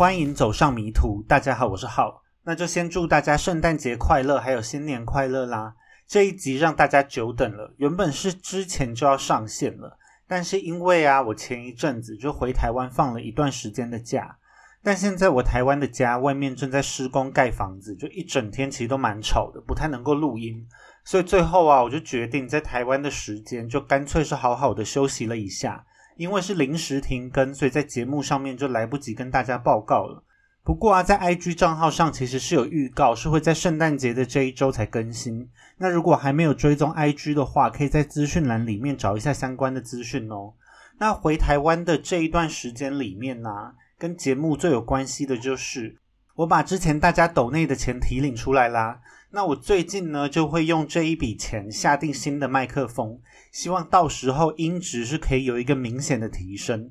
欢迎走上迷途。大家好，我是浩，那就先祝大家圣诞节快乐，还有新年快乐啦！这一集让大家久等了，原本是之前就要上线了，但是因为啊，我前一阵子就回台湾放了一段时间的假，但现在我台湾的家外面正在施工盖房子，就一整天其实都蛮吵的，不太能够录音，所以最后啊，我就决定在台湾的时间就干脆是好好的休息了一下。因为是临时停更，所以在节目上面就来不及跟大家报告了。不过啊，在 IG 账号上其实是有预告，是会在圣诞节的这一周才更新。那如果还没有追踪 IG 的话，可以在资讯栏里面找一下相关的资讯哦。那回台湾的这一段时间里面呢，跟节目最有关系的就是我把之前大家抖内的钱提领出来啦。那我最近呢，就会用这一笔钱下定新的麦克风。希望到时候音质是可以有一个明显的提升。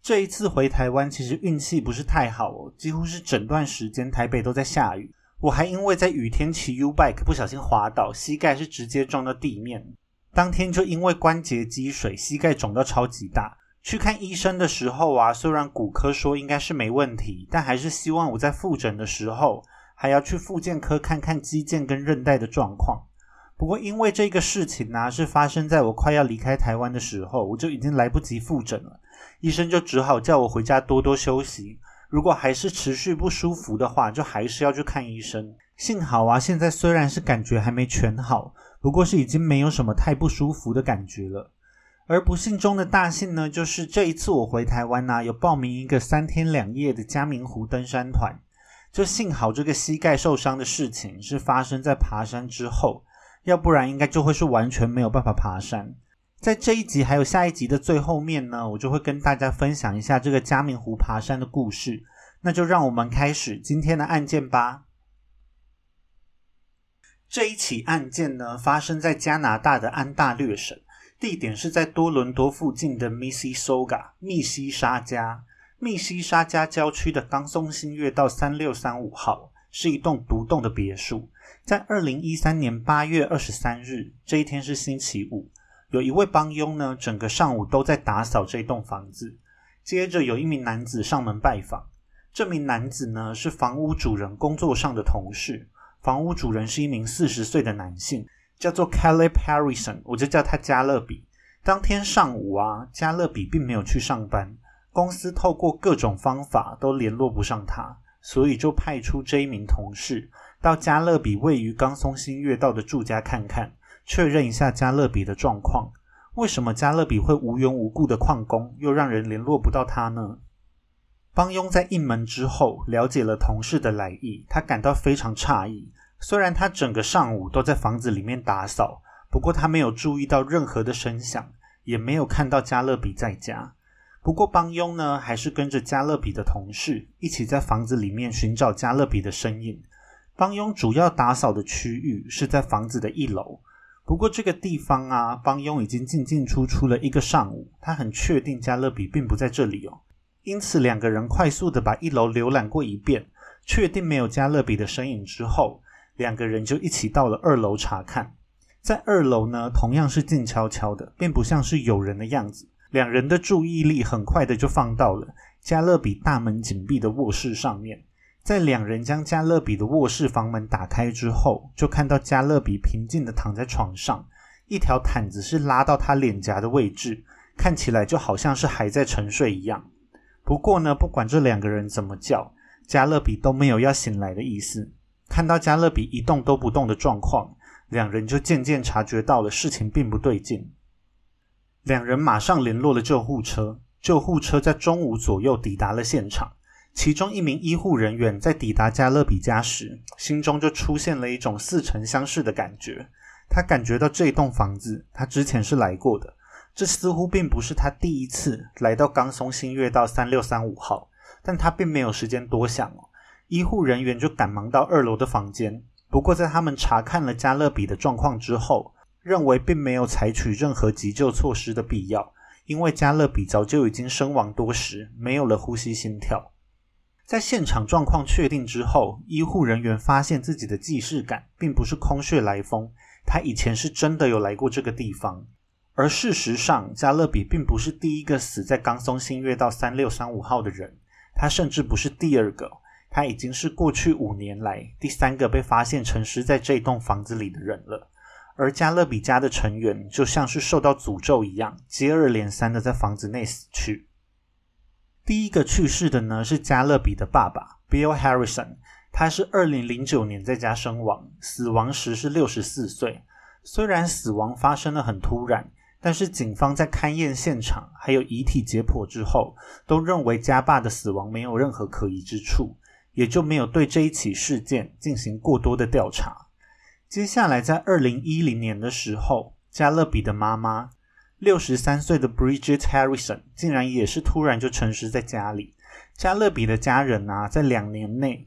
这一次回台湾，其实运气不是太好哦，几乎是整段时间台北都在下雨。我还因为在雨天骑 U bike 不小心滑倒，膝盖是直接撞到地面。当天就因为关节积水，膝盖肿到超级大。去看医生的时候啊，虽然骨科说应该是没问题，但还是希望我在复诊的时候还要去复健科看看肌腱跟韧带的状况。不过，因为这个事情呢，是发生在我快要离开台湾的时候，我就已经来不及复诊了。医生就只好叫我回家多多休息。如果还是持续不舒服的话，就还是要去看医生。幸好啊，现在虽然是感觉还没全好，不过是已经没有什么太不舒服的感觉了。而不幸中的大幸呢，就是这一次我回台湾呢，有报名一个三天两夜的嘉明湖登山团。就幸好这个膝盖受伤的事情是发生在爬山之后。要不然应该就会是完全没有办法爬山。在这一集还有下一集的最后面呢，我就会跟大家分享一下这个嘉明湖爬山的故事。那就让我们开始今天的案件吧。这一起案件呢，发生在加拿大的安大略省，地点是在多伦多附近的密西苏加密西沙加密西沙加郊区的冈松新月道三六三五号，是一栋独栋的别墅。在二零一三年八月二十三日这一天是星期五，有一位帮佣呢，整个上午都在打扫这栋房子。接着有一名男子上门拜访，这名男子呢是房屋主人工作上的同事。房屋主人是一名四十岁的男性，叫做 Kelly Harrison，我就叫他加勒比。当天上午啊，加勒比并没有去上班，公司透过各种方法都联络不上他，所以就派出这一名同事。到加勒比位于冈松新月道的住家看看，确认一下加勒比的状况。为什么加勒比会无缘无故的旷工，又让人联络不到他呢？帮佣在应门之后，了解了同事的来意，他感到非常诧异。虽然他整个上午都在房子里面打扫，不过他没有注意到任何的声响，也没有看到加勒比在家。不过帮佣呢，还是跟着加勒比的同事一起在房子里面寻找加勒比的身影。帮佣主要打扫的区域是在房子的一楼，不过这个地方啊，帮佣已经进进出出了一个上午，他很确定加勒比并不在这里哦。因此，两个人快速的把一楼浏览过一遍，确定没有加勒比的身影之后，两个人就一起到了二楼查看。在二楼呢，同样是静悄悄的，并不像是有人的样子。两人的注意力很快的就放到了加勒比大门紧闭的卧室上面。在两人将加勒比的卧室房门打开之后，就看到加勒比平静的躺在床上，一条毯子是拉到他脸颊的位置，看起来就好像是还在沉睡一样。不过呢，不管这两个人怎么叫，加勒比都没有要醒来的意思。看到加勒比一动都不动的状况，两人就渐渐察觉到了事情并不对劲。两人马上联络了救护车，救护车在中午左右抵达了现场。其中一名医护人员在抵达加勒比家时，心中就出现了一种似曾相识的感觉。他感觉到这栋房子他之前是来过的，这似乎并不是他第一次来到冈松新月道三六三五号。但他并没有时间多想哦，医护人员就赶忙到二楼的房间。不过在他们查看了加勒比的状况之后，认为并没有采取任何急救措施的必要，因为加勒比早就已经身亡多时，没有了呼吸心跳。在现场状况确定之后，医护人员发现自己的既视感并不是空穴来风，他以前是真的有来过这个地方。而事实上，加勒比并不是第一个死在冈松新月道三六三五号的人，他甚至不是第二个，他已经是过去五年来第三个被发现沉尸在这栋房子里的人了。而加勒比家的成员就像是受到诅咒一样，接二连三的在房子内死去。第一个去世的呢是加勒比的爸爸 Bill Harrison，他是二零零九年在家身亡，死亡时是六十四岁。虽然死亡发生的很突然，但是警方在勘验现场还有遗体解剖之后，都认为家爸的死亡没有任何可疑之处，也就没有对这一起事件进行过多的调查。接下来，在二零一零年的时候，加勒比的妈妈六十三岁的 Bridget Harrison 竟然也是突然就沉尸在家里。加勒比的家人啊，在两年内，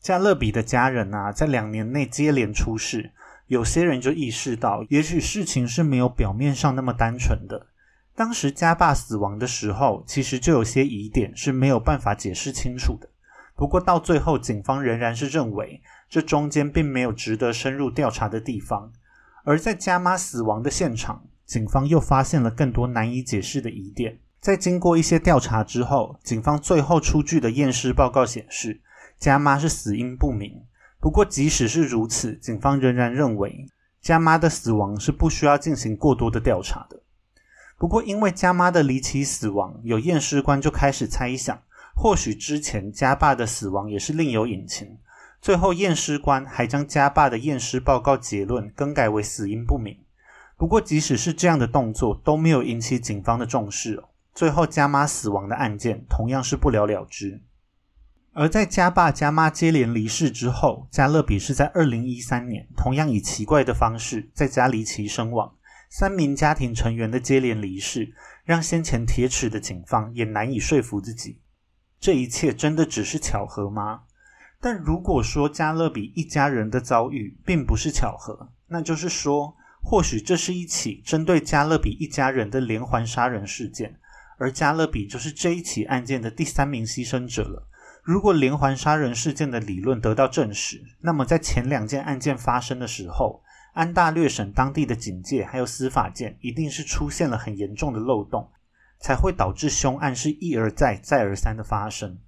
加勒比的家人啊，在两年内接连出事。有些人就意识到，也许事情是没有表面上那么单纯的。当时加爸死亡的时候，其实就有些疑点是没有办法解释清楚的。不过到最后，警方仍然是认为这中间并没有值得深入调查的地方。而在家妈死亡的现场，警方又发现了更多难以解释的疑点。在经过一些调查之后，警方最后出具的验尸报告显示，家妈是死因不明。不过，即使是如此，警方仍然认为家妈的死亡是不需要进行过多的调查的。不过，因为家妈的离奇死亡，有验尸官就开始猜想，或许之前家爸的死亡也是另有隐情。最后，验尸官还将家爸的验尸报告结论更改为死因不明。不过，即使是这样的动作，都没有引起警方的重视哦。最后，家妈死亡的案件同样是不了了之。而在家爸家妈接连离世之后，加勒比是在二零一三年同样以奇怪的方式在家离奇身亡。三名家庭成员的接连离世，让先前铁齿的警方也难以说服自己，这一切真的只是巧合吗？但如果说加勒比一家人的遭遇并不是巧合，那就是说，或许这是一起针对加勒比一家人的连环杀人事件，而加勒比就是这一起案件的第三名牺牲者了。如果连环杀人事件的理论得到证实，那么在前两件案件发生的时候，安大略省当地的警戒还有司法界一定是出现了很严重的漏洞，才会导致凶案是一而再、再而三的发生。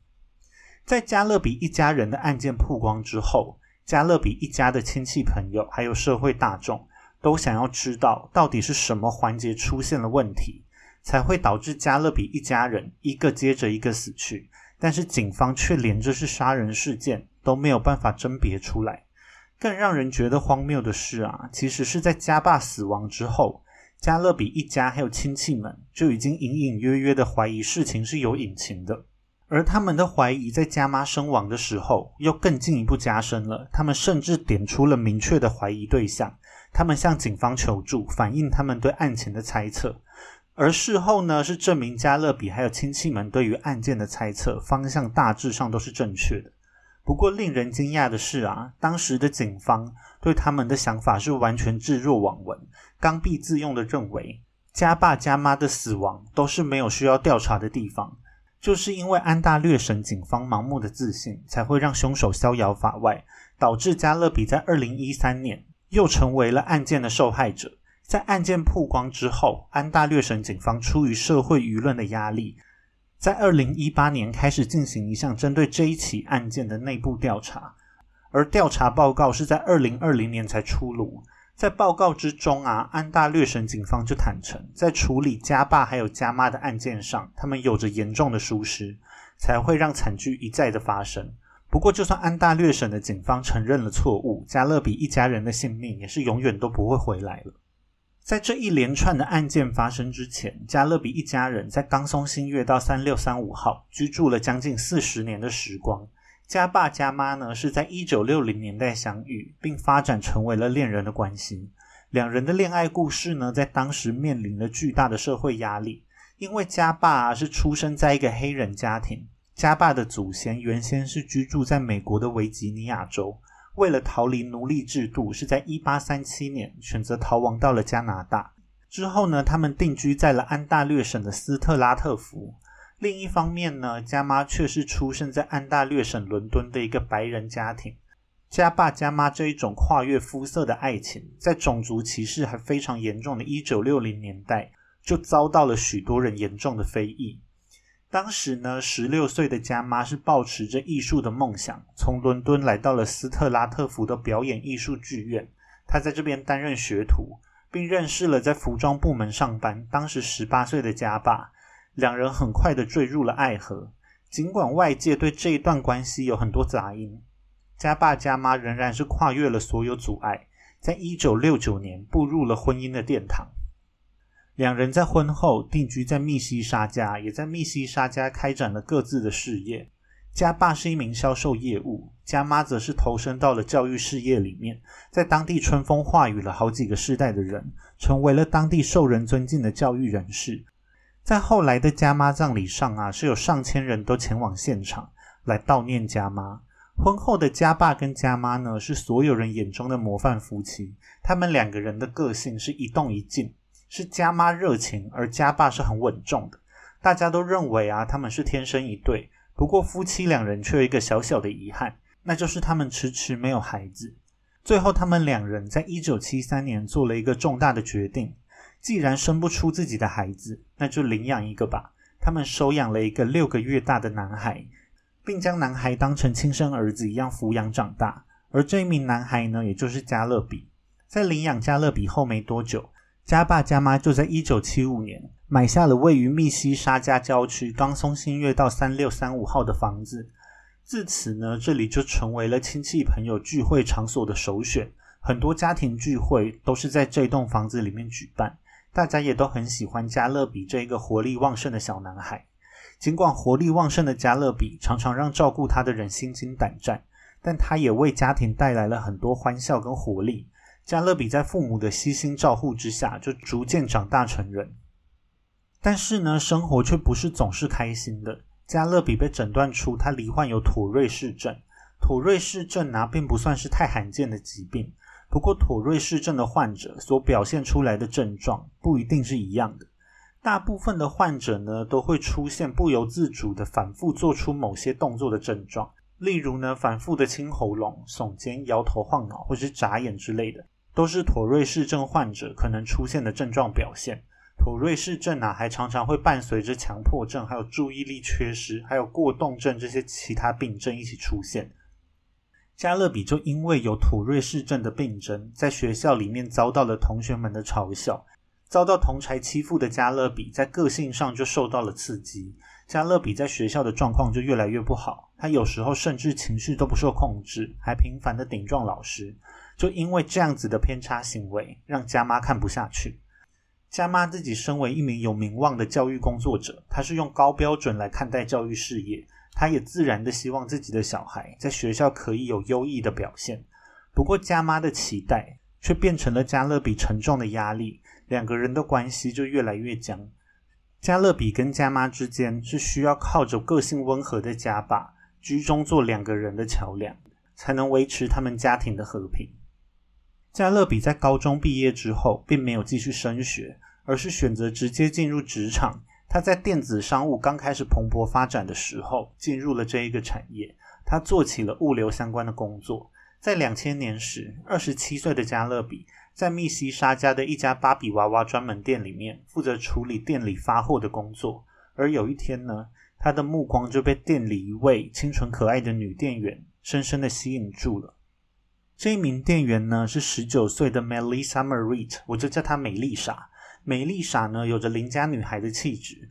在加勒比一家人的案件曝光之后，加勒比一家的亲戚朋友还有社会大众都想要知道到底是什么环节出现了问题，才会导致加勒比一家人一个接着一个死去。但是警方却连这是杀人事件都没有办法甄别出来。更让人觉得荒谬的是啊，其实是在家爸死亡之后，加勒比一家还有亲戚们就已经隐隐约约的怀疑事情是有隐情的。而他们的怀疑在家妈身亡的时候又更进一步加深了。他们甚至点出了明确的怀疑对象，他们向警方求助，反映他们对案情的猜测。而事后呢，是证明加勒比还有亲戚们对于案件的猜测方向大致上都是正确的。不过令人惊讶的是啊，当时的警方对他们的想法是完全置若罔闻，刚愎自用的认为家爸家妈的死亡都是没有需要调查的地方。就是因为安大略省警方盲目的自信，才会让凶手逍遥法外，导致加勒比在二零一三年又成为了案件的受害者。在案件曝光之后，安大略省警方出于社会舆论的压力，在二零一八年开始进行一项针对这一起案件的内部调查，而调查报告是在二零二零年才出炉。在报告之中啊，安大略省警方就坦诚，在处理家爸还有家妈的案件上，他们有着严重的疏失，才会让惨剧一再的发生。不过，就算安大略省的警方承认了错误，加勒比一家人的性命也是永远都不会回来了。在这一连串的案件发生之前，加勒比一家人在冈松新月到三六三五号居住了将近四十年的时光。家爸家妈呢是在一九六零年代相遇，并发展成为了恋人的关系。两人的恋爱故事呢，在当时面临了巨大的社会压力，因为家爸是出生在一个黑人家庭，家爸的祖先原先是居住在美国的维吉尼亚州。为了逃离奴隶制度，是在一八三七年选择逃亡到了加拿大。之后呢，他们定居在了安大略省的斯特拉特福。另一方面呢，家妈却是出生在安大略省伦敦的一个白人家庭。家爸家妈这一种跨越肤色的爱情，在种族歧视还非常严重的一九六零年代，就遭到了许多人严重的非议。当时呢，十六岁的加妈是抱持着艺术的梦想，从伦敦来到了斯特拉特福的表演艺术剧院。他在这边担任学徒，并认识了在服装部门上班、当时十八岁的加爸。两人很快的坠入了爱河。尽管外界对这一段关系有很多杂音，加爸加妈仍然是跨越了所有阻碍，在一九六九年步入了婚姻的殿堂。两人在婚后定居在密西沙加，也在密西沙加开展了各自的事业。家爸是一名销售业务，家妈则是投身到了教育事业里面，在当地春风化雨了好几个世代的人，成为了当地受人尊敬的教育人士。在后来的家妈葬礼上啊，是有上千人都前往现场来悼念家妈。婚后的家爸跟家妈呢，是所有人眼中的模范夫妻。他们两个人的个性是一动一静。是家妈热情，而家爸是很稳重的。大家都认为啊，他们是天生一对。不过夫妻两人却有一个小小的遗憾，那就是他们迟迟没有孩子。最后，他们两人在一九七三年做了一个重大的决定：既然生不出自己的孩子，那就领养一个吧。他们收养了一个六个月大的男孩，并将男孩当成亲生儿子一样抚养长大。而这一名男孩呢，也就是加勒比。在领养加勒比后没多久。家爸家妈就在一九七五年买下了位于密西沙加郊区冈松新月道三六三五号的房子，自此呢，这里就成为了亲戚朋友聚会场所的首选。很多家庭聚会都是在这栋房子里面举办，大家也都很喜欢加勒比这一个活力旺盛的小男孩。尽管活力旺盛的加勒比常常让照顾他的人心惊胆战，但他也为家庭带来了很多欢笑跟活力。加勒比在父母的悉心照护之下，就逐渐长大成人。但是呢，生活却不是总是开心的。加勒比被诊断出他罹患有妥瑞氏症。妥瑞氏症呢，并不算是太罕见的疾病。不过，妥瑞氏症的患者所表现出来的症状不一定是一样的。大部分的患者呢，都会出现不由自主的反复做出某些动作的症状，例如呢，反复的清喉咙、耸肩、摇头晃脑，或是眨眼之类的。都是妥瑞氏症患者可能出现的症状表现。妥瑞氏症啊，还常常会伴随着强迫症、还有注意力缺失、还有过动症这些其他病症一起出现。加勒比就因为有土瑞氏症的病症，在学校里面遭到了同学们的嘲笑，遭到同才欺负的加勒比，在个性上就受到了刺激。加勒比在学校的状况就越来越不好，他有时候甚至情绪都不受控制，还频繁的顶撞老师。就因为这样子的偏差行为，让家妈看不下去。家妈自己身为一名有名望的教育工作者，她是用高标准来看待教育事业，他也自然的希望自己的小孩在学校可以有优异的表现。不过，家妈的期待却变成了加勒比沉重的压力，两个人的关系就越来越僵。加勒比跟家妈之间是需要靠着个性温和的家爸居中做两个人的桥梁，才能维持他们家庭的和平。加勒比在高中毕业之后，并没有继续升学，而是选择直接进入职场。他在电子商务刚开始蓬勃发展的时候，进入了这一个产业。他做起了物流相关的工作。在两千年时，二十七岁的加勒比在密西沙家的一家芭比娃娃专门店里面，负责处理店里发货的工作。而有一天呢，他的目光就被店里一位清纯可爱的女店员深深的吸引住了。这一名店员呢是十九岁的 Melissa Marit，我就叫她美丽莎。美丽莎呢有着邻家女孩的气质。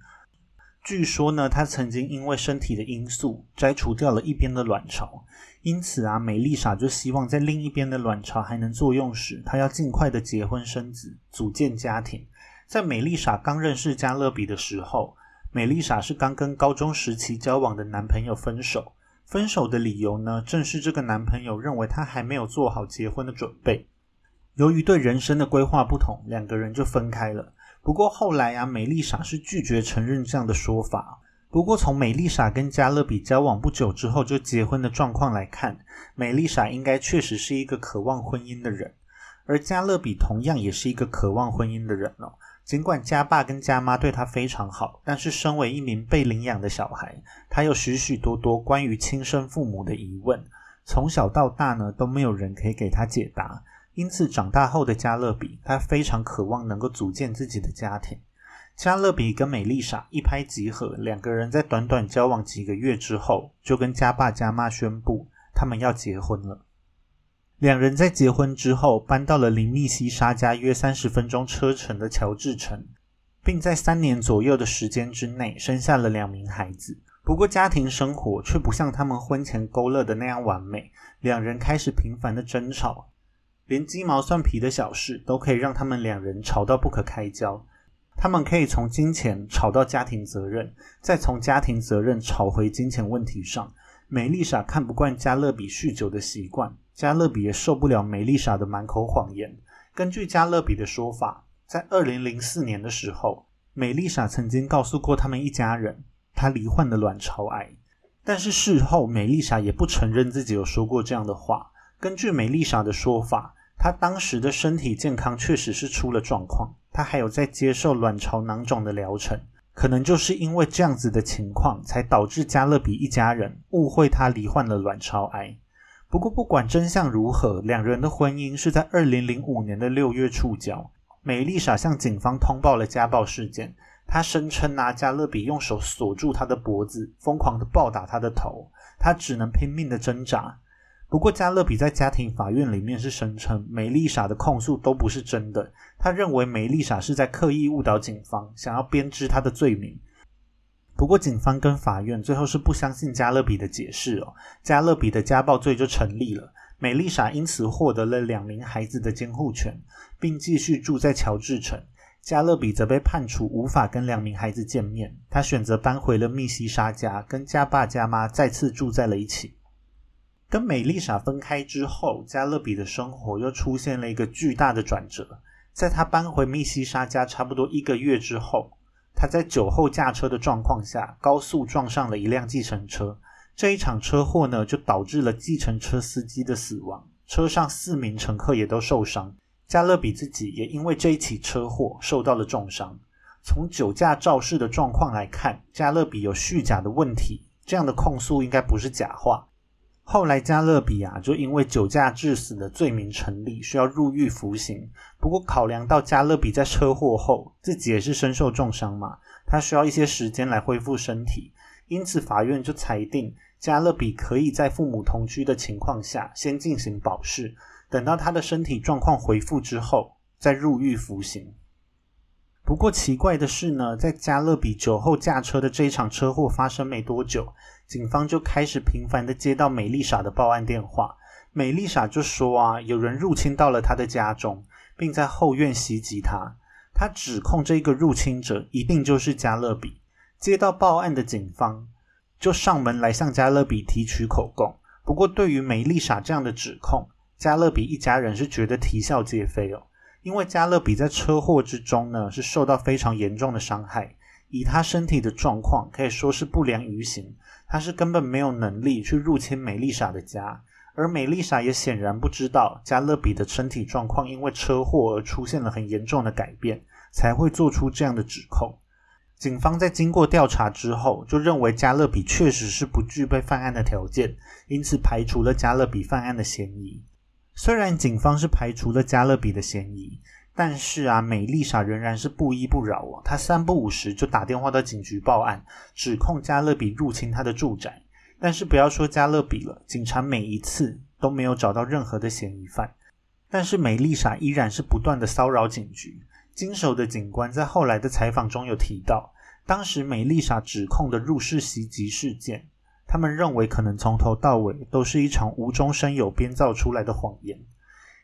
据说呢，她曾经因为身体的因素摘除掉了一边的卵巢，因此啊，美丽莎就希望在另一边的卵巢还能作用时，她要尽快的结婚生子，组建家庭。在美丽莎刚认识加勒比的时候，美丽莎是刚跟高中时期交往的男朋友分手。分手的理由呢，正是这个男朋友认为她还没有做好结婚的准备。由于对人生的规划不同，两个人就分开了。不过后来啊，美丽莎是拒绝承认这样的说法。不过从美丽莎跟加勒比交往不久之后就结婚的状况来看，美丽莎应该确实是一个渴望婚姻的人，而加勒比同样也是一个渴望婚姻的人哦。尽管家爸跟家妈对他非常好，但是身为一名被领养的小孩，他有许许多多关于亲生父母的疑问。从小到大呢，都没有人可以给他解答。因此，长大后的加勒比，他非常渴望能够组建自己的家庭。加勒比跟美丽莎一拍即合，两个人在短短交往几个月之后，就跟家爸家妈宣布他们要结婚了。两人在结婚之后，搬到了离密西沙家约三十分钟车程的乔治城，并在三年左右的时间之内生下了两名孩子。不过，家庭生活却不像他们婚前勾勒的那样完美，两人开始频繁的争吵，连鸡毛蒜皮的小事都可以让他们两人吵到不可开交。他们可以从金钱吵到家庭责任，再从家庭责任吵回金钱问题上。美丽莎看不惯加勒比酗酒的习惯，加勒比也受不了美丽莎的满口谎言。根据加勒比的说法，在二零零四年的时候，美丽莎曾经告诉过他们一家人，她罹患了卵巢癌。但是事后，美丽莎也不承认自己有说过这样的话。根据美丽莎的说法，她当时的身体健康确实是出了状况。他还有在接受卵巢囊肿的疗程，可能就是因为这样子的情况，才导致加勒比一家人误会他罹患了卵巢癌。不过，不管真相如何，两人的婚姻是在二零零五年的六月触礁。美丽莎向警方通报了家暴事件，她声称拿加勒比用手锁住她的脖子，疯狂的暴打她的头，她只能拼命的挣扎。不过，加勒比在家庭法院里面是声称梅丽莎的控诉都不是真的。他认为梅丽莎是在刻意误导警方，想要编织他的罪名。不过，警方跟法院最后是不相信加勒比的解释哦，加勒比的家暴罪就成立了。梅丽莎因此获得了两名孩子的监护权，并继续住在乔治城。加勒比则被判处无法跟两名孩子见面，他选择搬回了密西沙家，跟家爸家妈再次住在了一起。跟美丽莎分开之后，加勒比的生活又出现了一个巨大的转折。在他搬回密西沙家差不多一个月之后，他在酒后驾车的状况下，高速撞上了一辆计程车。这一场车祸呢，就导致了计程车司机的死亡，车上四名乘客也都受伤。加勒比自己也因为这一起车祸受到了重伤。从酒驾肇事的状况来看，加勒比有虚假的问题，这样的控诉应该不是假话。后来，加勒比啊，就因为酒驾致死的罪名成立，需要入狱服刑。不过，考量到加勒比在车祸后自己也是身受重伤嘛，他需要一些时间来恢复身体，因此法院就裁定加勒比可以在父母同居的情况下先进行保释，等到他的身体状况恢复之后再入狱服刑。不过奇怪的是呢，在加勒比酒后驾车的这一场车祸发生没多久，警方就开始频繁的接到美丽莎的报案电话。美丽莎就说啊，有人入侵到了她的家中，并在后院袭击她。她指控这个入侵者一定就是加勒比。接到报案的警方就上门来向加勒比提取口供。不过对于美丽莎这样的指控，加勒比一家人是觉得啼笑皆非哦。因为加勒比在车祸之中呢，是受到非常严重的伤害。以他身体的状况，可以说是不良于行。他是根本没有能力去入侵美丽莎的家，而美丽莎也显然不知道加勒比的身体状况因为车祸而出现了很严重的改变，才会做出这样的指控。警方在经过调查之后，就认为加勒比确实是不具备犯案的条件，因此排除了加勒比犯案的嫌疑。虽然警方是排除了加勒比的嫌疑，但是啊，美丽莎仍然是不依不饶啊。她三不五时就打电话到警局报案，指控加勒比入侵她的住宅。但是不要说加勒比了，警察每一次都没有找到任何的嫌疑犯。但是美丽莎依然是不断的骚扰警局。经手的警官在后来的采访中有提到，当时美丽莎指控的入室袭击事件。他们认为可能从头到尾都是一场无中生有编造出来的谎言。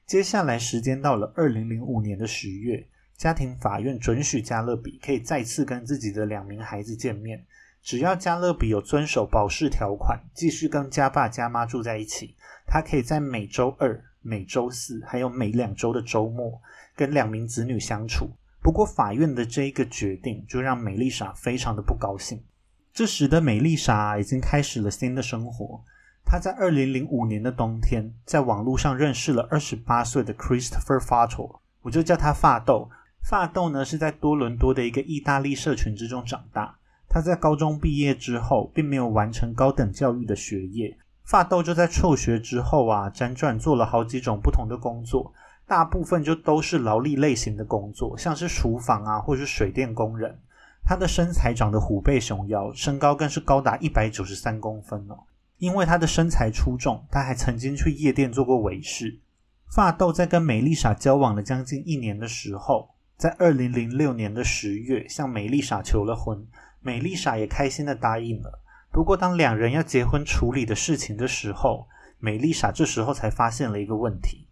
接下来时间到了二零零五年的十月，家庭法院准许加勒比可以再次跟自己的两名孩子见面，只要加勒比有遵守保释条款，继续跟家爸家妈住在一起，他可以在每周二、每周四还有每两周的周末跟两名子女相处。不过法院的这一个决定就让美丽莎非常的不高兴。这时的美丽莎已经开始了新的生活。他在二零零五年的冬天，在网络上认识了二十八岁的 Christopher Fato，我就叫他发豆。发豆呢是在多伦多的一个意大利社群之中长大。他在高中毕业之后，并没有完成高等教育的学业。发豆就在辍学之后啊，辗转做了好几种不同的工作，大部分就都是劳力类型的工作，像是厨房啊，或是水电工人。他的身材长得虎背熊腰，身高更是高达一百九十三公分哦。因为他的身材出众，他还曾经去夜店做过维士。发豆在跟美丽莎交往了将近一年的时候，在二零零六年的十月向美丽莎求了婚，美丽莎也开心的答应了。不过，当两人要结婚处理的事情的时候，美丽莎这时候才发现了一个问题。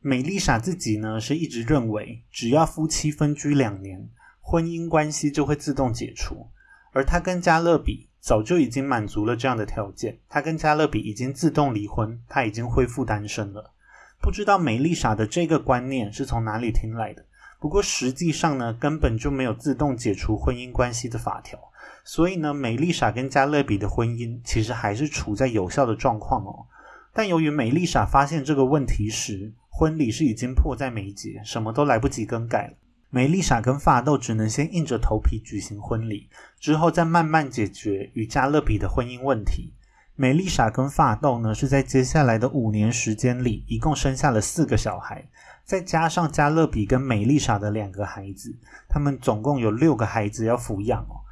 美丽莎自己呢是一直认为，只要夫妻分居两年。婚姻关系就会自动解除，而他跟加勒比早就已经满足了这样的条件。他跟加勒比已经自动离婚，他已经恢复单身了。不知道美丽莎的这个观念是从哪里听来的？不过实际上呢，根本就没有自动解除婚姻关系的法条。所以呢，美丽莎跟加勒比的婚姻其实还是处在有效的状况哦。但由于美丽莎发现这个问题时，婚礼是已经迫在眉睫，什么都来不及更改了。梅丽莎跟发豆只能先硬着头皮举行婚礼，之后再慢慢解决与加勒比的婚姻问题。梅丽莎跟发豆呢，是在接下来的五年时间里，一共生下了四个小孩，再加上加勒比跟梅丽莎的两个孩子，他们总共有六个孩子要抚养哦。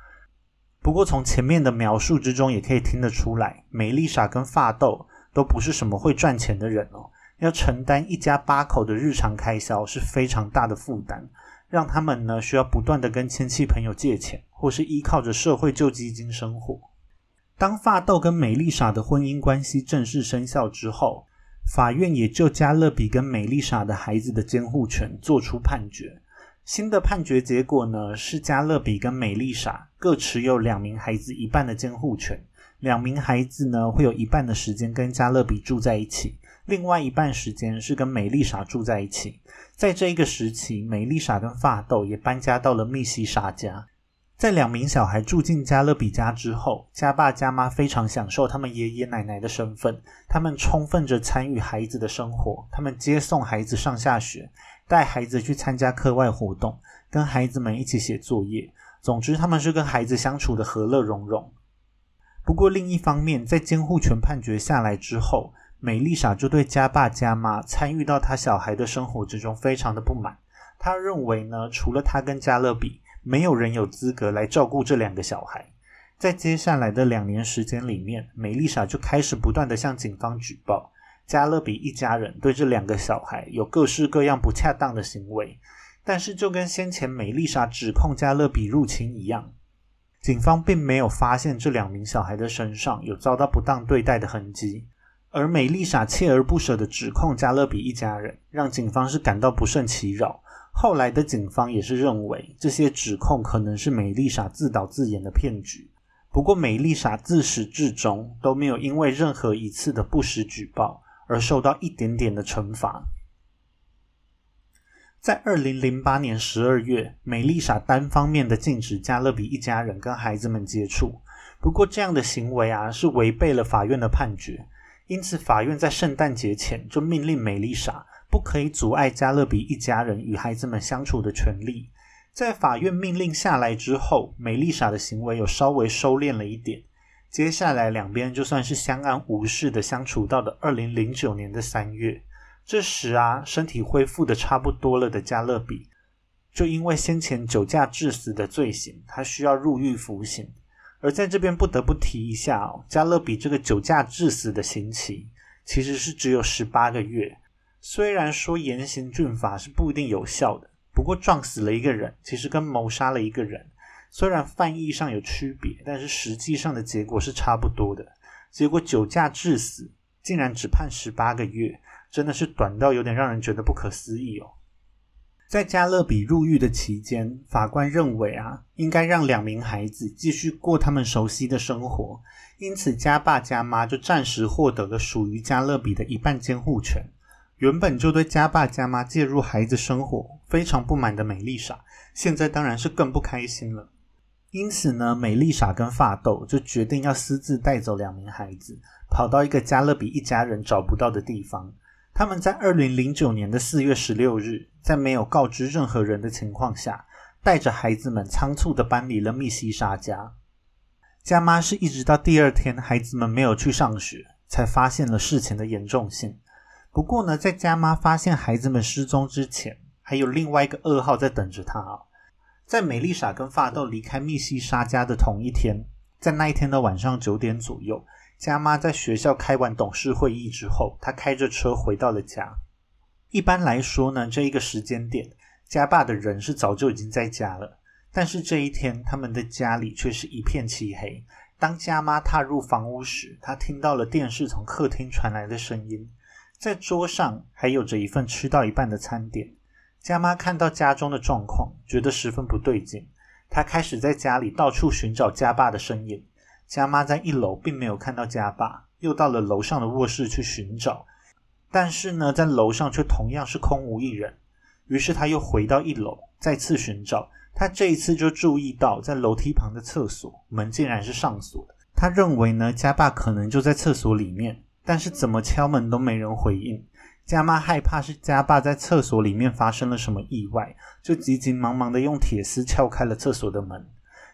不过从前面的描述之中，也可以听得出来，梅丽莎跟发豆都不是什么会赚钱的人哦，要承担一家八口的日常开销是非常大的负担。让他们呢需要不断的跟亲戚朋友借钱，或是依靠着社会救济金生活。当发豆跟美丽莎的婚姻关系正式生效之后，法院也就加勒比跟美丽莎的孩子的监护权做出判决。新的判决结果呢是加勒比跟美丽莎各持有两名孩子一半的监护权，两名孩子呢会有一半的时间跟加勒比住在一起。另外一半时间是跟美丽莎住在一起，在这一个时期，美丽莎跟发豆也搬家到了密西沙家。在两名小孩住进加勒比家之后，家爸家妈非常享受他们爷爷奶奶的身份，他们充分着参与孩子的生活，他们接送孩子上下学，带孩子去参加课外活动，跟孩子们一起写作业。总之，他们是跟孩子相处的和乐融融。不过，另一方面，在监护权判决下来之后，美丽莎就对家爸家妈参与到他小孩的生活之中非常的不满。他认为呢，除了他跟加勒比，没有人有资格来照顾这两个小孩。在接下来的两年时间里面，美丽莎就开始不断的向警方举报加勒比一家人对这两个小孩有各式各样不恰当的行为。但是就跟先前美丽莎指控加勒比入侵一样，警方并没有发现这两名小孩的身上有遭到不当对待的痕迹。而美丽莎锲而不舍的指控加勒比一家人，让警方是感到不胜其扰。后来的警方也是认为这些指控可能是美丽莎自导自演的骗局。不过，美丽莎自始至终都没有因为任何一次的不实举报而受到一点点的惩罚。在二零零八年十二月，美丽莎单方面的禁止加勒比一家人跟孩子们接触。不过，这样的行为啊，是违背了法院的判决。因此，法院在圣诞节前就命令美丽莎不可以阻碍加勒比一家人与孩子们相处的权利。在法院命令下来之后，美丽莎的行为有稍微收敛了一点。接下来，两边就算是相安无事的相处到了二零零九年的三月。这时啊，身体恢复的差不多了的加勒比，就因为先前酒驾致死的罪行，他需要入狱服刑。而在这边不得不提一下哦，加勒比这个酒驾致死的刑期其实是只有十八个月。虽然说严刑峻法是不一定有效的，不过撞死了一个人，其实跟谋杀了一个人，虽然犯意上有区别，但是实际上的结果是差不多的。结果酒驾致死竟然只判十八个月，真的是短到有点让人觉得不可思议哦。在加勒比入狱的期间，法官认为啊，应该让两名孩子继续过他们熟悉的生活，因此家爸家妈就暂时获得了属于加勒比的一半监护权。原本就对家爸家妈介入孩子生活非常不满的美丽莎，现在当然是更不开心了。因此呢，美丽莎跟发豆就决定要私自带走两名孩子，跑到一个加勒比一家人找不到的地方。他们在二零零九年的四月十六日，在没有告知任何人的情况下，带着孩子们仓促地搬离了密西沙家。家妈是一直到第二天孩子们没有去上学，才发现了事情的严重性。不过呢，在家妈发现孩子们失踪之前，还有另外一个噩耗在等着她啊！在美丽莎跟发豆离开密西沙家的同一天，在那一天的晚上九点左右，家妈在学校开完董事会议之后，她开着车回到了家。一般来说呢，这一个时间点，家爸的人是早就已经在家了。但是这一天，他们的家里却是一片漆黑。当家妈踏入房屋时，她听到了电视从客厅传来的声音。在桌上还有着一份吃到一半的餐点。家妈看到家中的状况，觉得十分不对劲。她开始在家里到处寻找家爸的身影。家妈在一楼并没有看到家爸，又到了楼上的卧室去寻找，但是呢，在楼上却同样是空无一人。于是他又回到一楼，再次寻找。他这一次就注意到，在楼梯旁的厕所门竟然是上锁的。他认为呢，家爸可能就在厕所里面。但是怎么敲门都没人回应，家妈害怕是家爸在厕所里面发生了什么意外，就急急忙忙的用铁丝撬开了厕所的门。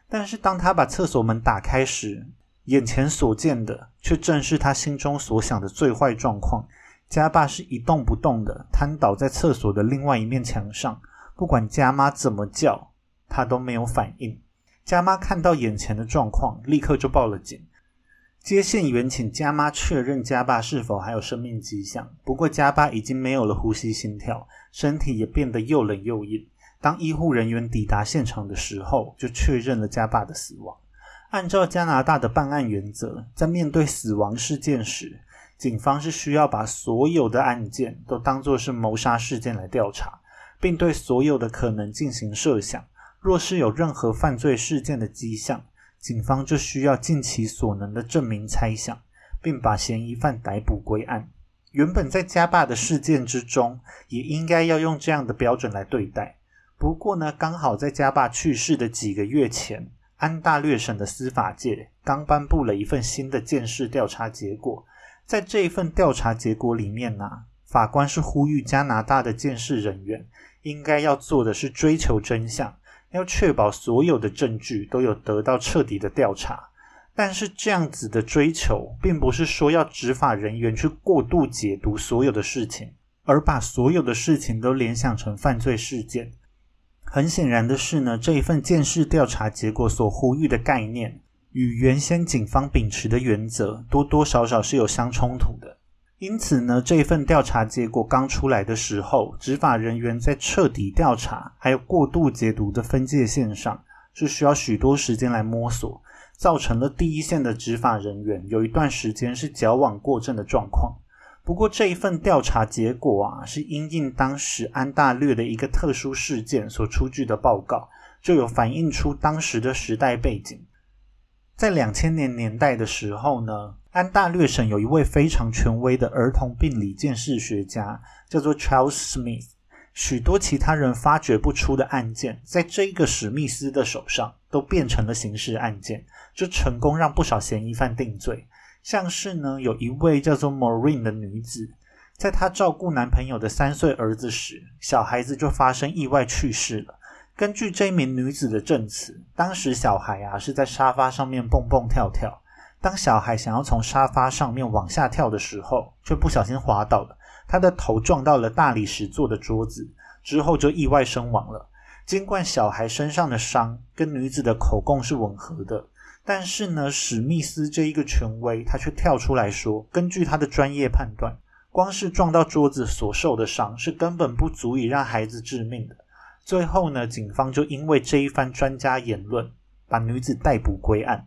但是当他把厕所门打开时，眼前所见的却正是他心中所想的最坏状况：家爸是一动不动的瘫倒在厕所的另外一面墙上，不管家妈怎么叫，他都没有反应。家妈看到眼前的状况，立刻就报了警。接线员请家妈确认家爸是否还有生命迹象，不过家爸已经没有了呼吸心跳，身体也变得又冷又硬。当医护人员抵达现场的时候，就确认了家爸的死亡。按照加拿大的办案原则，在面对死亡事件时，警方是需要把所有的案件都当作是谋杀事件来调查，并对所有的可能进行设想。若是有任何犯罪事件的迹象，警方就需要尽其所能的证明猜想，并把嫌疑犯逮捕归案。原本在家霸的事件之中，也应该要用这样的标准来对待。不过呢，刚好在家霸去世的几个月前，安大略省的司法界刚颁布了一份新的监视调查结果。在这一份调查结果里面呢，法官是呼吁加拿大的监视人员应该要做的是追求真相。要确保所有的证据都有得到彻底的调查，但是这样子的追求，并不是说要执法人员去过度解读所有的事情，而把所有的事情都联想成犯罪事件。很显然的是呢，这一份监视调查结果所呼吁的概念，与原先警方秉持的原则多多少少是有相冲突的。因此呢，这一份调查结果刚出来的时候，执法人员在彻底调查还有过度解读的分界线上，是需要许多时间来摸索，造成了第一线的执法人员有一段时间是矫枉过正的状况。不过这一份调查结果啊，是因应当时安大略的一个特殊事件所出具的报告，就有反映出当时的时代背景。在两千年年代的时候呢，安大略省有一位非常权威的儿童病理鉴识学家，叫做 Charles Smith。许多其他人发掘不出的案件，在这一个史密斯的手上都变成了刑事案件，就成功让不少嫌疑犯定罪。像是呢，有一位叫做 Maureen 的女子，在她照顾男朋友的三岁儿子时，小孩子就发生意外去世了。根据这名女子的证词，当时小孩啊是在沙发上面蹦蹦跳跳。当小孩想要从沙发上面往下跳的时候，却不小心滑倒了，他的头撞到了大理石做的桌子，之后就意外身亡了。尽管小孩身上的伤跟女子的口供是吻合的，但是呢，史密斯这一个权威，他却跳出来说，根据他的专业判断，光是撞到桌子所受的伤是根本不足以让孩子致命的。最后呢，警方就因为这一番专家言论，把女子逮捕归案。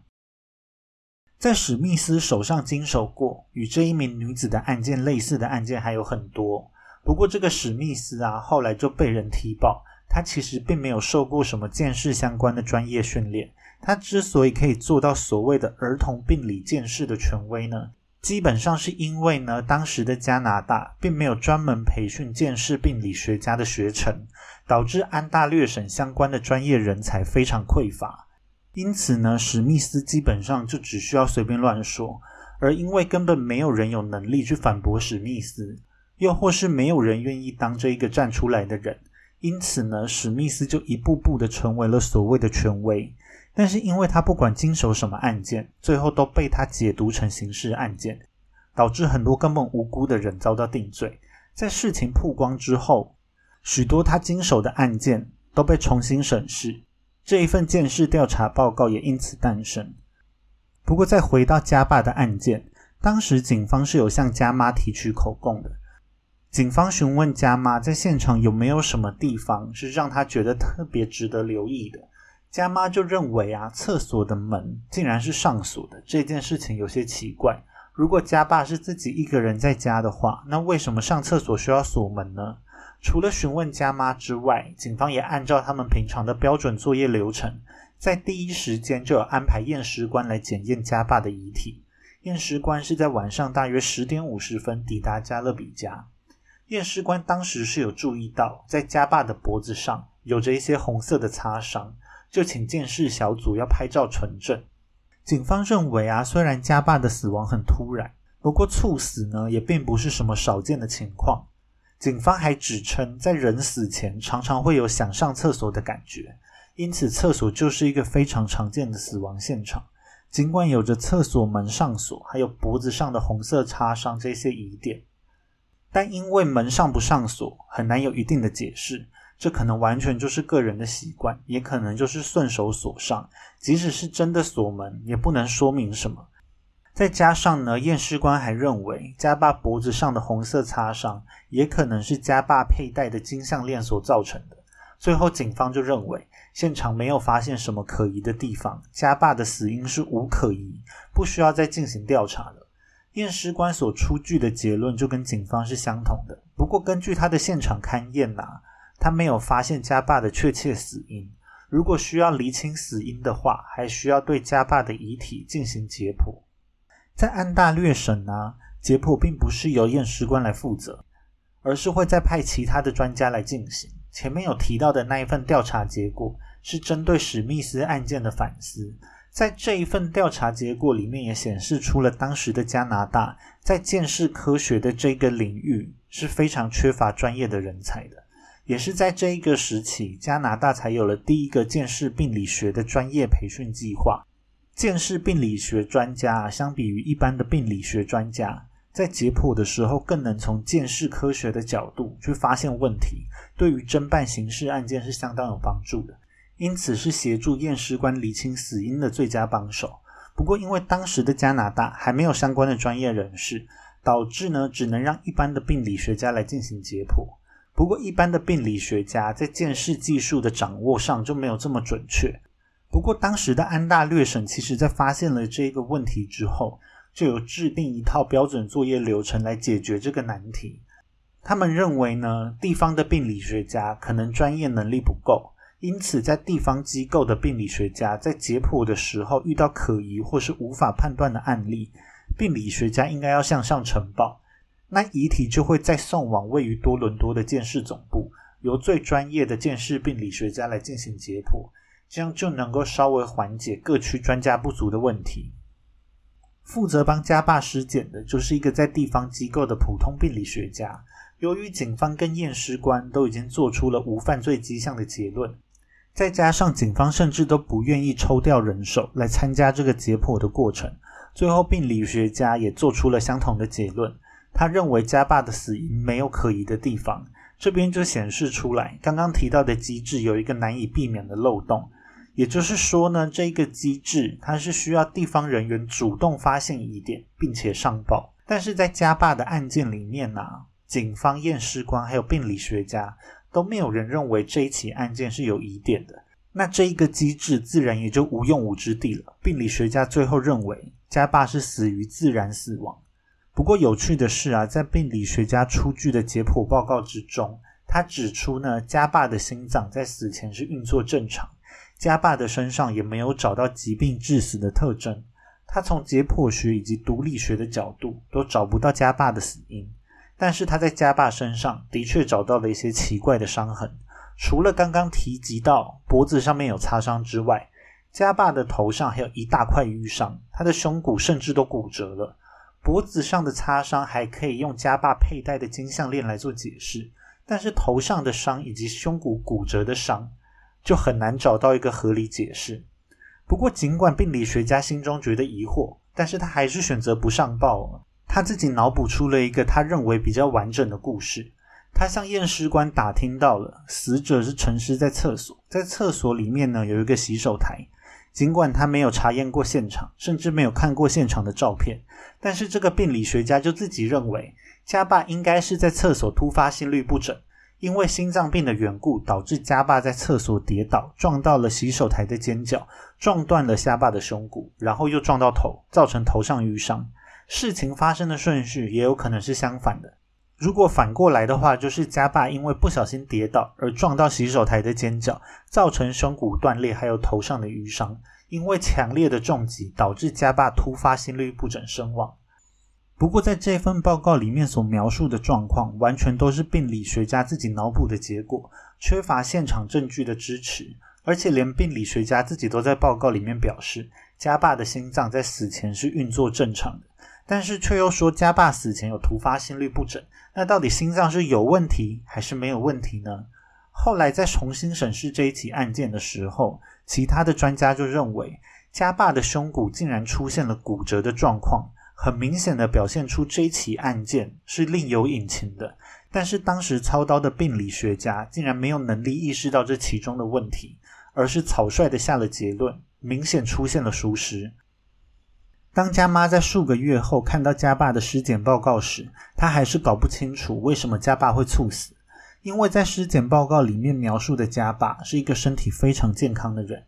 在史密斯手上经手过与这一名女子的案件类似的案件还有很多，不过这个史密斯啊，后来就被人踢爆，他其实并没有受过什么见识相关的专业训练。他之所以可以做到所谓的儿童病理见识的权威呢？基本上是因为呢，当时的加拿大并没有专门培训见识病理学家的学程，导致安大略省相关的专业人才非常匮乏。因此呢，史密斯基本上就只需要随便乱说，而因为根本没有人有能力去反驳史密斯，又或是没有人愿意当这一个站出来的人，因此呢，史密斯就一步步的成为了所谓的权威。但是，因为他不管经手什么案件，最后都被他解读成刑事案件，导致很多根本无辜的人遭到定罪。在事情曝光之后，许多他经手的案件都被重新审视，这一份监视调查报告也因此诞生。不过，再回到家爸的案件，当时警方是有向家妈提取口供的。警方询问家妈在现场有没有什么地方是让他觉得特别值得留意的，家妈就认为啊，厕所的门竟然是上锁的，这件事情有些奇怪。如果家爸是自己一个人在家的话，那为什么上厕所需要锁门呢？除了询问家妈之外，警方也按照他们平常的标准作业流程，在第一时间就有安排验尸官来检验家爸的遗体。验尸官是在晚上大约十点五十分抵达加勒比家。验尸官当时是有注意到，在家爸的脖子上有着一些红色的擦伤，就请鉴识小组要拍照存证。警方认为啊，虽然家爸的死亡很突然，不过猝死呢也并不是什么少见的情况。警方还指称，在人死前常常会有想上厕所的感觉，因此厕所就是一个非常常见的死亡现场。尽管有着厕所门上锁，还有脖子上的红色擦伤这些疑点。但因为门上不上锁，很难有一定的解释。这可能完全就是个人的习惯，也可能就是顺手锁上。即使是真的锁门，也不能说明什么。再加上呢，验尸官还认为家爸脖子上的红色擦伤，也可能是家爸佩戴的金项链所造成的。最后，警方就认为现场没有发现什么可疑的地方，家爸的死因是无可疑，不需要再进行调查了。验尸官所出具的结论就跟警方是相同的，不过根据他的现场勘验呐，他没有发现家霸的确切死因。如果需要厘清死因的话，还需要对家霸的遗体进行解剖。在安大略省呢，解剖并不是由验尸官来负责，而是会再派其他的专家来进行。前面有提到的那一份调查结果，是针对史密斯案件的反思。在这一份调查结果里面，也显示出了当时的加拿大在建识科学的这个领域是非常缺乏专业的人才的。也是在这一个时期，加拿大才有了第一个建识病理学的专业培训计划。建识病理学专家相比于一般的病理学专家，在解剖的时候更能从建识科学的角度去发现问题，对于侦办刑事案件是相当有帮助的。因此是协助验尸官厘清死因的最佳帮手。不过，因为当时的加拿大还没有相关的专业人士，导致呢只能让一般的病理学家来进行解剖。不过，一般的病理学家在鉴识技术的掌握上就没有这么准确。不过，当时的安大略省其实在发现了这个问题之后，就有制定一套标准作业流程来解决这个难题。他们认为呢，地方的病理学家可能专业能力不够。因此，在地方机构的病理学家在解剖的时候，遇到可疑或是无法判断的案例，病理学家应该要向上呈报，那遗体就会再送往位于多伦多的鉴识总部，由最专业的鉴识病理学家来进行解剖，这样就能够稍微缓解各区专家不足的问题。负责帮家霸尸检的就是一个在地方机构的普通病理学家。由于警方跟验尸官都已经做出了无犯罪迹象的结论。再加上警方甚至都不愿意抽调人手来参加这个解剖的过程，最后病理学家也做出了相同的结论。他认为家霸的死因没有可疑的地方，这边就显示出来刚刚提到的机制有一个难以避免的漏洞，也就是说呢，这个机制它是需要地方人员主动发现疑点并且上报，但是在家霸的案件里面呢，警方验尸官还有病理学家。都没有人认为这一起案件是有疑点的，那这一个机制自然也就无用武之地了。病理学家最后认为加霸是死于自然死亡。不过有趣的是啊，在病理学家出具的解剖报告之中，他指出呢，加霸的心脏在死前是运作正常，家霸的身上也没有找到疾病致死的特征。他从解剖学以及毒理学的角度都找不到家霸的死因。但是他在家霸身上的确找到了一些奇怪的伤痕，除了刚刚提及到脖子上面有擦伤之外，家霸的头上还有一大块淤伤，他的胸骨甚至都骨折了。脖子上的擦伤还可以用家霸佩戴的金项链来做解释，但是头上的伤以及胸骨骨折的伤就很难找到一个合理解释。不过，尽管病理学家心中觉得疑惑，但是他还是选择不上报。他自己脑补出了一个他认为比较完整的故事。他向验尸官打听到了死者是沉尸在厕所，在厕所里面呢有一个洗手台。尽管他没有查验过现场，甚至没有看过现场的照片，但是这个病理学家就自己认为，家爸应该是在厕所突发心律不整，因为心脏病的缘故，导致家爸在厕所跌倒，撞到了洗手台的尖角，撞断了家爸的胸骨，然后又撞到头，造成头上淤伤。事情发生的顺序也有可能是相反的。如果反过来的话，就是家爸因为不小心跌倒而撞到洗手台的尖角，造成胸骨断裂，还有头上的淤伤。因为强烈的重击导致家爸突发心律不整身亡。不过，在这份报告里面所描述的状况，完全都是病理学家自己脑补的结果，缺乏现场证据的支持。而且，连病理学家自己都在报告里面表示，家爸的心脏在死前是运作正常的。但是却又说家爸死前有突发心律不整，那到底心脏是有问题还是没有问题呢？后来在重新审视这一起案件的时候，其他的专家就认为家爸的胸骨竟然出现了骨折的状况，很明显的表现出这起案件是另有隐情的。但是当时操刀的病理学家竟然没有能力意识到这其中的问题，而是草率的下了结论，明显出现了疏失。当家妈在数个月后看到家爸的尸检报告时，她还是搞不清楚为什么家爸会猝死。因为在尸检报告里面描述的家爸是一个身体非常健康的人，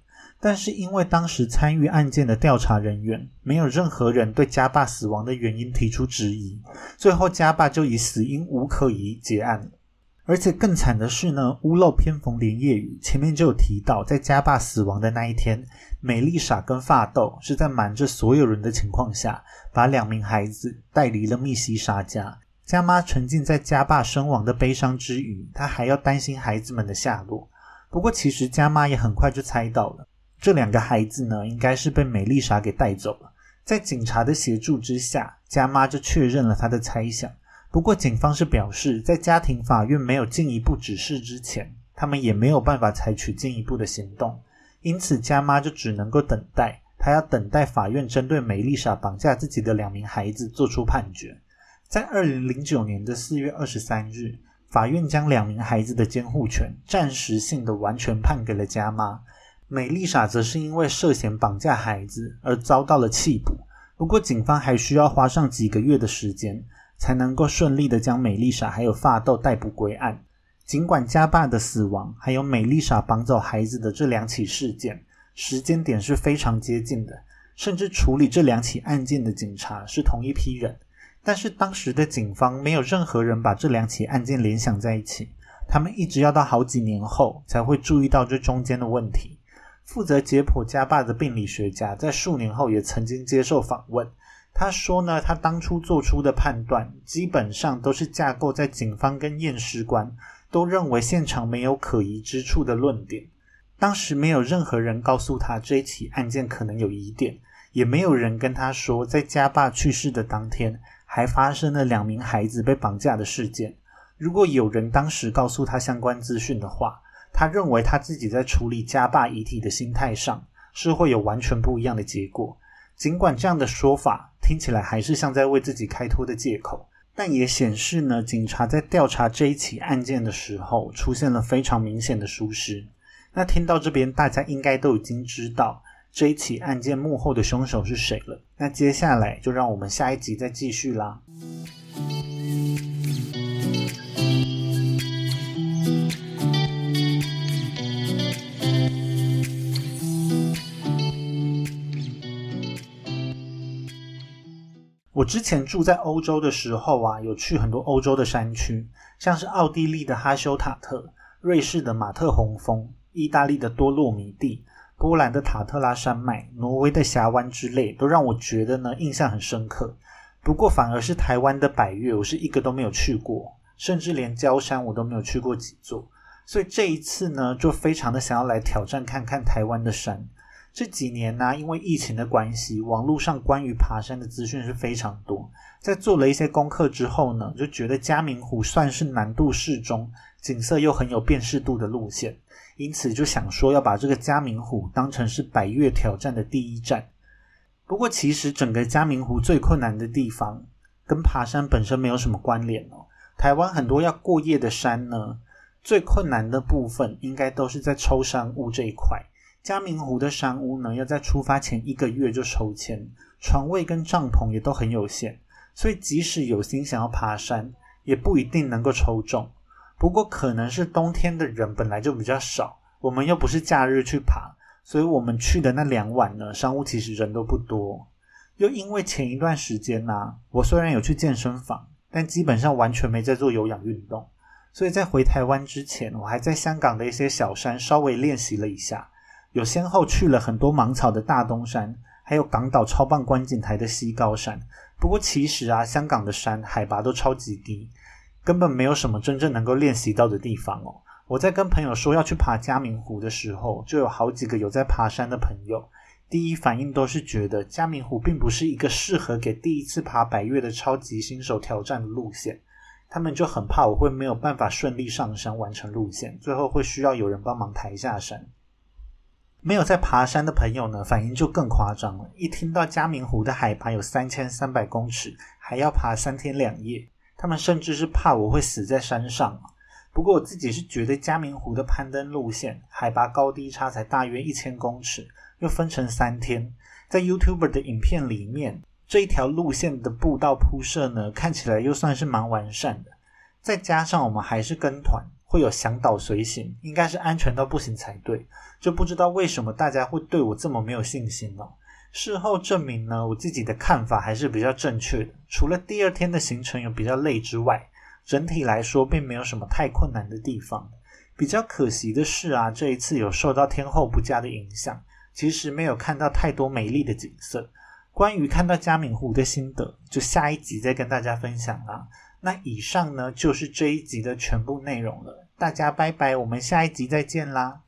但是因为当时参与案件的调查人员没有任何人对家爸死亡的原因提出质疑，最后家爸就以死因无可疑结案了。而且更惨的是呢，屋漏偏逢连夜雨。前面就有提到，在家爸死亡的那一天，美丽莎跟发豆是在瞒着所有人的情况下，把两名孩子带离了密西沙家。家妈沉浸在家爸身亡的悲伤之余，她还要担心孩子们的下落。不过，其实家妈也很快就猜到了，这两个孩子呢，应该是被美丽莎给带走了。在警察的协助之下，家妈就确认了她的猜想。不过，警方是表示，在家庭法院没有进一步指示之前，他们也没有办法采取进一步的行动。因此，家妈就只能够等待，她要等待法院针对梅丽莎绑架自己的两名孩子做出判决。在二零零九年的四月二十三日，法院将两名孩子的监护权暂时性的完全判给了家妈。美丽莎则是因为涉嫌绑架孩子而遭到了弃捕。不过，警方还需要花上几个月的时间。才能够顺利的将美丽莎还有发豆逮捕归案。尽管家爸的死亡还有美丽莎绑走孩子的这两起事件时间点是非常接近的，甚至处理这两起案件的警察是同一批人，但是当时的警方没有任何人把这两起案件联想在一起。他们一直要到好几年后才会注意到这中间的问题。负责解剖家爸的病理学家在数年后也曾经接受访问。他说呢，他当初做出的判断基本上都是架构在警方跟验尸官都认为现场没有可疑之处的论点。当时没有任何人告诉他这起案件可能有疑点，也没有人跟他说在家爸去世的当天还发生了两名孩子被绑架的事件。如果有人当时告诉他相关资讯的话，他认为他自己在处理家爸遗体的心态上是会有完全不一样的结果。尽管这样的说法听起来还是像在为自己开脱的借口，但也显示呢，警察在调查这一起案件的时候出现了非常明显的疏失。那听到这边，大家应该都已经知道这一起案件幕后的凶手是谁了。那接下来就让我们下一集再继续啦。我之前住在欧洲的时候啊，有去很多欧洲的山区，像是奥地利的哈修塔特、瑞士的马特洪峰、意大利的多洛米蒂、波兰的塔特拉山脉、挪威的峡湾之类，都让我觉得呢印象很深刻。不过反而是台湾的百越，我是一个都没有去过，甚至连焦山我都没有去过几座。所以这一次呢，就非常的想要来挑战看看台湾的山。这几年呢，因为疫情的关系，网络上关于爬山的资讯是非常多。在做了一些功课之后呢，就觉得嘉明湖算是难度适中、景色又很有辨识度的路线，因此就想说要把这个嘉明湖当成是百越挑战的第一站。不过，其实整个嘉明湖最困难的地方，跟爬山本身没有什么关联哦。台湾很多要过夜的山呢，最困难的部分应该都是在抽山雾这一块。嘉明湖的山屋呢，要在出发前一个月就抽签，床位跟帐篷也都很有限，所以即使有心想要爬山，也不一定能够抽中。不过可能是冬天的人本来就比较少，我们又不是假日去爬，所以我们去的那两晚呢，山屋其实人都不多。又因为前一段时间呢，我虽然有去健身房，但基本上完全没在做有氧运动，所以在回台湾之前，我还在香港的一些小山稍微练习了一下。有先后去了很多芒草的大东山，还有港岛超棒观景台的西高山。不过其实啊，香港的山海拔都超级低，根本没有什么真正能够练习到的地方哦。我在跟朋友说要去爬嘉明湖的时候，就有好几个有在爬山的朋友，第一反应都是觉得嘉明湖并不是一个适合给第一次爬百越的超级新手挑战的路线，他们就很怕我会没有办法顺利上山完成路线，最后会需要有人帮忙抬下山。没有在爬山的朋友呢，反应就更夸张了。一听到嘉明湖的海拔有三千三百公尺，还要爬三天两夜，他们甚至是怕我会死在山上。不过我自己是觉得嘉明湖的攀登路线海拔高低差才大约一千公尺，又分成三天，在 YouTube 的影片里面，这一条路线的步道铺设呢，看起来又算是蛮完善的。再加上我们还是跟团。会有向导随行，应该是安全到不行才对，就不知道为什么大家会对我这么没有信心哦。事后证明呢，我自己的看法还是比较正确的。除了第二天的行程有比较累之外，整体来说并没有什么太困难的地方。比较可惜的是啊，这一次有受到天候不佳的影响，其实没有看到太多美丽的景色。关于看到嘉明湖的心得，就下一集再跟大家分享啦。那以上呢，就是这一集的全部内容了。大家拜拜，我们下一集再见啦。